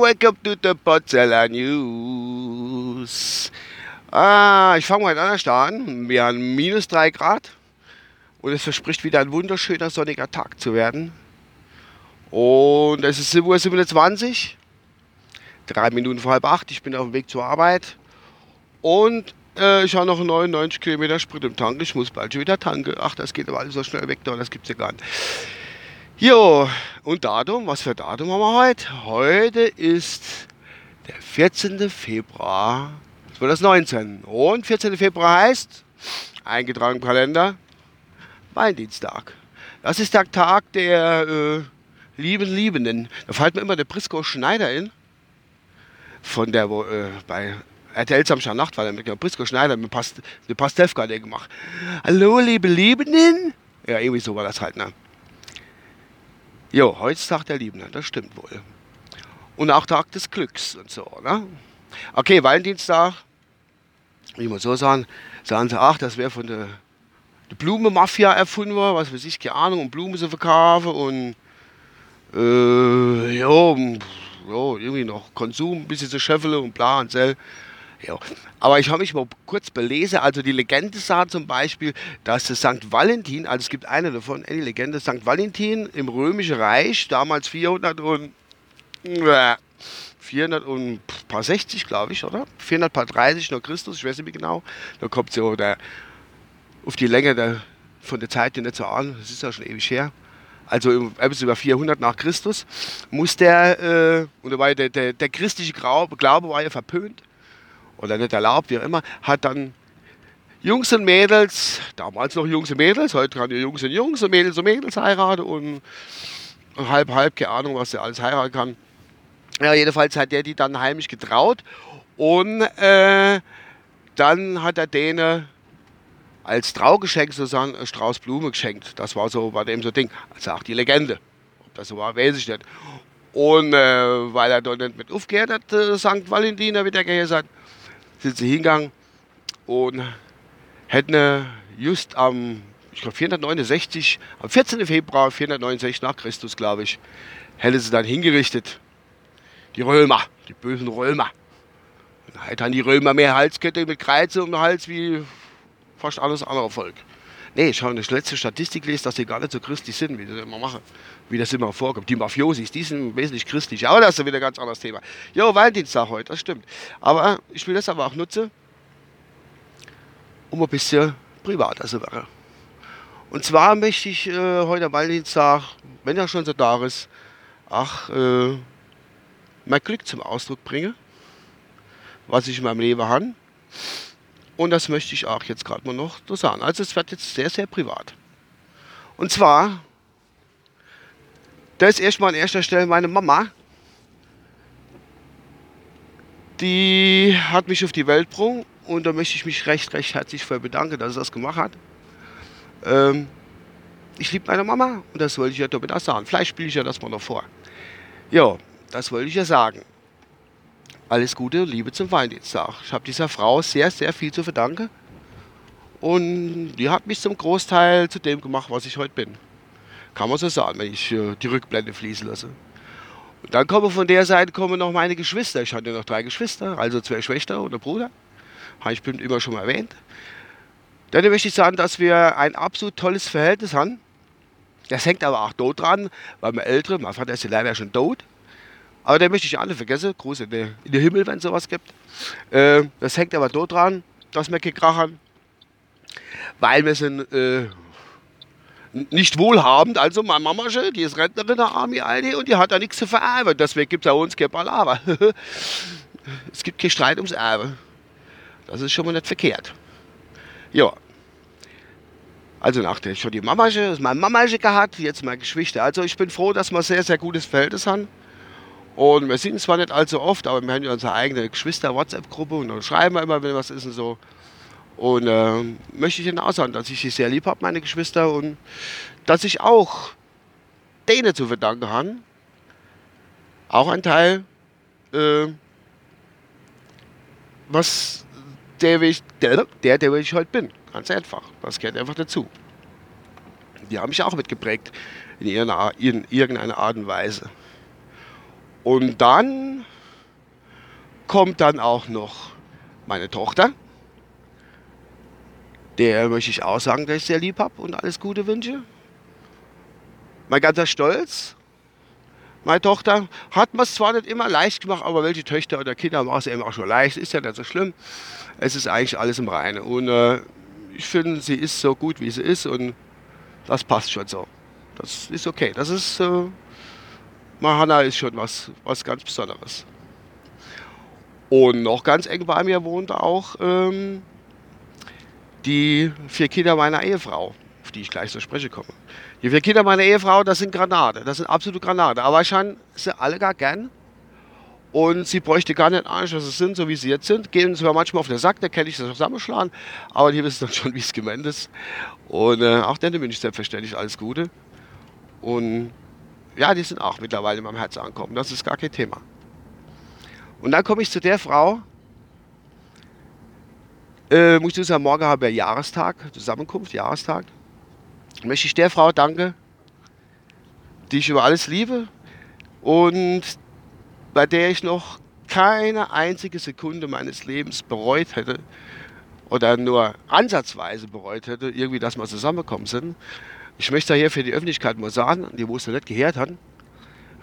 Welcome to the Potsdamer News. Ah, ich fange mal anders an. Wir haben minus 3 Grad und es verspricht wieder ein wunderschöner sonniger Tag zu werden. Und es ist 7.27 Uhr, drei Minuten vor halb acht. Ich bin auf dem Weg zur Arbeit und äh, ich habe noch 99 Kilometer Sprit im Tank. Ich muss bald schon wieder tanken. Ach, das geht aber alles so schnell weg, das gibt es ja gar nicht. Jo, und Datum, was für Datum haben wir heute? Heute ist der 14. Februar 2019. Und 14. Februar heißt, eingetragen im Kalender, Valentinstag. Das ist der Tag der äh, lieben Liebenden. Da fällt mir immer der Briscoe Schneider in. Von der, wo äh, bei RTL Samstag Nacht war der mit der Briscoe Schneider mit Past eine Pastewka gemacht. Hallo, liebe Liebenden? Ja, irgendwie so war das halt, ne? Jo, heute ist Tag der Liebenden, das stimmt wohl. Und auch Tag des Glücks und so, ne? Okay, Valentinstag, wie man so sagen, sagen sie, ach, das wäre von der, der Blumenmafia erfunden worden, was weiß ich, keine Ahnung, um Blumen zu verkaufen und äh, ja, jo, irgendwie noch Konsum, ein bisschen zu scheffeln und bla und sell. Ja. Aber ich habe mich mal kurz belesen. Also die Legende sagt zum Beispiel, dass das St. Valentin, also es gibt eine davon, eine Legende, St. Valentin im Römischen Reich, damals 400 und äh, 400 und ein paar 60, glaube ich, oder? 400 paar 30 nach Christus, ich weiß nicht mehr genau. Da kommt so der, auf die Länge der, von der Zeit nicht so an, das ist ja schon ewig her. Also etwas über 400 nach Christus, muss der, äh, und dabei der, der, der christliche Glaube war ja verpönt oder nicht erlaubt, wie auch immer, hat dann Jungs und Mädels, damals noch Jungs und Mädels, heute kann ja Jungs und Jungs und Mädels und Mädels heiraten und halb, halb, keine Ahnung, was der alles heiraten kann. Ja, jedenfalls hat der die dann heimlich getraut und äh, dann hat er denen als Traugeschenk sozusagen einen Strauß Blume geschenkt. Das war so bei dem so Ding. Auch die Legende. Ob das so war, weiß ich nicht. Und äh, weil er dort nicht mit aufgehört hat, äh, St. Valentin, wie der gesagt sind sie hingegangen und hätten just am, ich glaube 469, am 14. Februar 469 nach Christus, glaube ich, hätte sie dann hingerichtet. Die Römer, die bösen Römer. Und halt die Römer mehr Halskette mit Kreuze um den Hals wie fast alles andere Volk. Nee, ich habe eine letzte Statistik gelesen, dass die gar nicht so christlich sind, wie sie immer machen, wie das immer vorkommt. Die Mafiosis, die sind wesentlich christlich, aber das ist wieder ein ganz anderes Thema. Jo, Valentinstag heute, das stimmt. Aber ich will das aber auch nutzen, um ein bisschen privater zu werden. Und zwar möchte ich äh, heute am Valentinstag, wenn er schon so da ist, ach, äh, mein Glück zum Ausdruck bringen, was ich in meinem Leben habe. Und das möchte ich auch jetzt gerade mal noch so sagen. Also es wird jetzt sehr, sehr privat. Und zwar, da ist erstmal an erster Stelle meine Mama. Die hat mich auf die Welt gebracht und da möchte ich mich recht, recht herzlich für bedanken, dass sie das gemacht hat. Ähm, ich liebe meine Mama und das wollte ich ja damit auch sagen. Vielleicht spiele ich ja das mal noch vor. Ja, das wollte ich ja sagen alles Gute, Liebe zum Valentinstag. Ich habe dieser Frau sehr, sehr viel zu verdanken. Und die hat mich zum Großteil zu dem gemacht, was ich heute bin. Kann man so sagen, wenn ich äh, die Rückblende fließen lasse. Und dann kommen von der Seite kommen noch meine Geschwister. Ich hatte noch drei Geschwister, also zwei Schwestern und einen Bruder. Habe ich immer schon mal erwähnt. Dann möchte ich sagen, dass wir ein absolut tolles Verhältnis haben. Das hängt aber auch dort dran, weil mein Ältere, mein Vater ist ja leider schon tot, aber den möchte ich alle vergessen. Gruß in den, in den Himmel, wenn es sowas gibt. Äh, das hängt aber dort dran, dass wir gekrachern. Weil wir sind äh, nicht wohlhabend. Also meine Mama, die ist Rentnerin der Army Alte und die hat da nichts zu vererben. Deswegen gibt es bei uns kein Palaver. es gibt keinen Streit ums Erbe. Das ist schon mal nicht verkehrt. Ja. Also nachdem schon die Mama, meine Mama gehabt, jetzt meine Geschwister. Also ich bin froh, dass wir ein sehr, sehr gutes Verhältnis haben. Und wir sehen zwar nicht allzu oft, aber wir haben ja unsere eigene Geschwister-WhatsApp-Gruppe und dann schreiben wir immer, wenn was ist und so. Und äh, möchte ich Ihnen auch sagen, dass ich sie sehr lieb habe, meine Geschwister, und dass ich auch denen zu verdanken habe. Auch ein Teil, äh, was der, der, der, der ich heute bin. Ganz einfach. Das gehört einfach dazu. Die haben mich auch mitgeprägt in irgendeiner Art und Weise. Und dann kommt dann auch noch meine Tochter. Der möchte ich auch sagen, dass ich sehr lieb habe und alles Gute wünsche. Mein ganzer Stolz. Meine Tochter hat mir es zwar nicht immer leicht gemacht, aber welche Töchter oder Kinder machen es eben auch schon leicht. Ist ja nicht so schlimm. Es ist eigentlich alles im Reinen. Und äh, ich finde, sie ist so gut, wie sie ist und das passt schon so. Das ist okay. Das ist, äh, Mahana ist schon was, was ganz Besonderes. Und noch ganz eng bei mir wohnt auch ähm, die vier Kinder meiner Ehefrau, auf die ich gleich so spreche komme. Die vier Kinder meiner Ehefrau, das sind Granate, das sind absolute Granate. Aber wahrscheinlich sie alle gar gern. Und sie bräuchte gar nicht Angst, dass sie sind, so wie sie jetzt sind. Gehen zwar manchmal auf den Sack, da kenne ich das zusammenschlagen, aber die wissen dann schon, wie es gemeint ist. Und äh, auch denen wünsche ich selbstverständlich alles Gute. Und ja, die sind auch mittlerweile in meinem Herzen angekommen. Das ist gar kein Thema. Und dann komme ich zu der Frau, äh, muss ich sagen, morgen haben wir Jahrestag, Zusammenkunft, Jahrestag. Möchte ich der Frau danken, die ich über alles liebe und bei der ich noch keine einzige Sekunde meines Lebens bereut hätte oder nur ansatzweise bereut hätte, irgendwie, dass wir zusammengekommen sind. Ich möchte hier für die Öffentlichkeit mal sagen, die noch nicht gehört haben,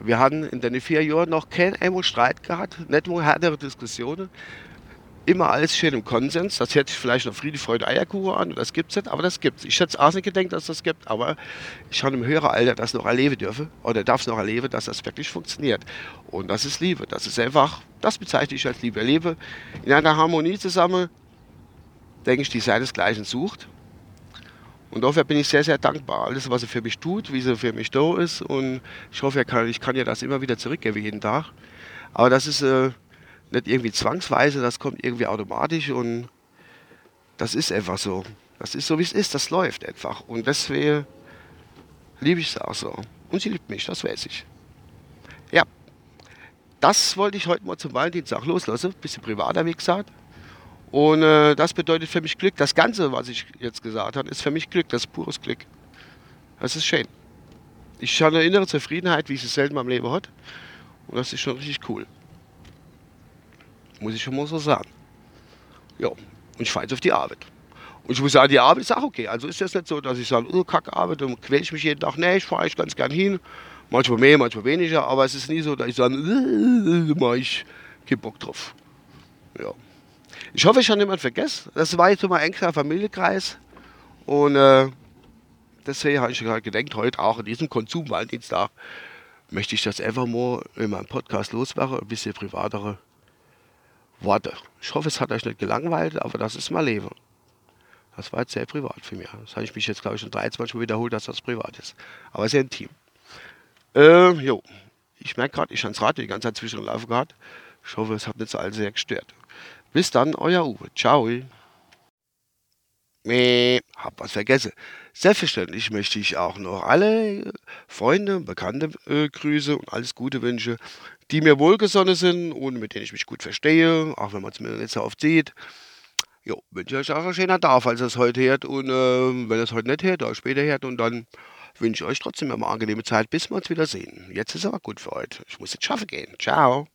wir haben in den vier Jahren noch keinen Streit gehabt, nicht mal härtere Diskussionen. Immer alles schön im Konsens. Das hört sich vielleicht noch Friede, Freude, Eierkuchen an. Das gibt es nicht, aber das gibt es. Ich hätte es auch nicht gedacht, dass das gibt, aber ich habe im höheren Alter das noch erleben dürfen oder darf es noch erleben, dass das wirklich funktioniert. Und das ist Liebe. Das ist einfach, das bezeichne ich als Liebe. Liebe in einer Harmonie zusammen, denke ich, die seinesgleichen sucht. Und dafür bin ich sehr, sehr dankbar. Alles, was er für mich tut, wie sie für mich da ist. Und ich hoffe, kann, ich kann ja das immer wieder zurückgeben jeden Tag. Aber das ist äh, nicht irgendwie zwangsweise, das kommt irgendwie automatisch und das ist einfach so. Das ist so, wie es ist, das läuft einfach. Und deswegen liebe ich es auch so. Und sie liebt mich, das weiß ich. Ja, das wollte ich heute mal zum Valentinstag loslassen. Bisschen privater, wie gesagt. Und äh, das bedeutet für mich Glück. Das Ganze, was ich jetzt gesagt habe, ist für mich Glück. Das ist pures Glück. Das ist schön. Ich habe eine innere Zufriedenheit, wie ich es selten in meinem Leben hat. Und das ist schon richtig cool. Muss ich schon mal so sagen. Ja, und ich fahre jetzt auf die Arbeit. Und ich muss sagen, die Arbeit ist auch okay. Also ist das nicht so, dass ich sage, oh, Kackarbeit und quäle ich mich jeden Tag. Nee, ich fahre ich ganz gern hin. Manchmal mehr, manchmal weniger. Aber es ist nie so, dass ich sage, mache ich keinen Bock drauf. Ja. Ich hoffe, ich habe niemand vergessen. Das war jetzt so mein engster Familienkreis. Und äh, deswegen habe ich gerade gedacht, heute auch in diesem Konsum-Valentinstag möchte ich das mal in meinem Podcast loswerden, ein bisschen privatere Worte. Ich hoffe, es hat euch nicht gelangweilt, aber das ist mein Leben. Das war jetzt sehr privat für mich. Das habe ich mich jetzt, glaube ich, schon 23 Mal wiederholt, dass das privat ist. Aber sehr intim. Äh, jo. Ich merke gerade, ich habe das Radio die ganze Zeit zwischenlaufen gehabt. Ich hoffe, es hat nicht so all sehr gestört. Bis dann, euer Uwe. Ciao. Meh, hab was vergessen. Selbstverständlich möchte ich auch noch alle Freunde, Bekannte äh, grüße und alles Gute wünsche, die mir wohlgesonnen sind und mit denen ich mich gut verstehe, auch wenn man es mir nicht so oft sieht. Jo, wünsche euch auch einen schönen Tag, falls ihr es heute hört und äh, wenn es heute nicht hört, oder später hört und dann wünsche ich euch trotzdem eine angenehme Zeit, bis wir uns wieder sehen. Jetzt ist aber gut für heute. Ich muss jetzt schaffen gehen. Ciao.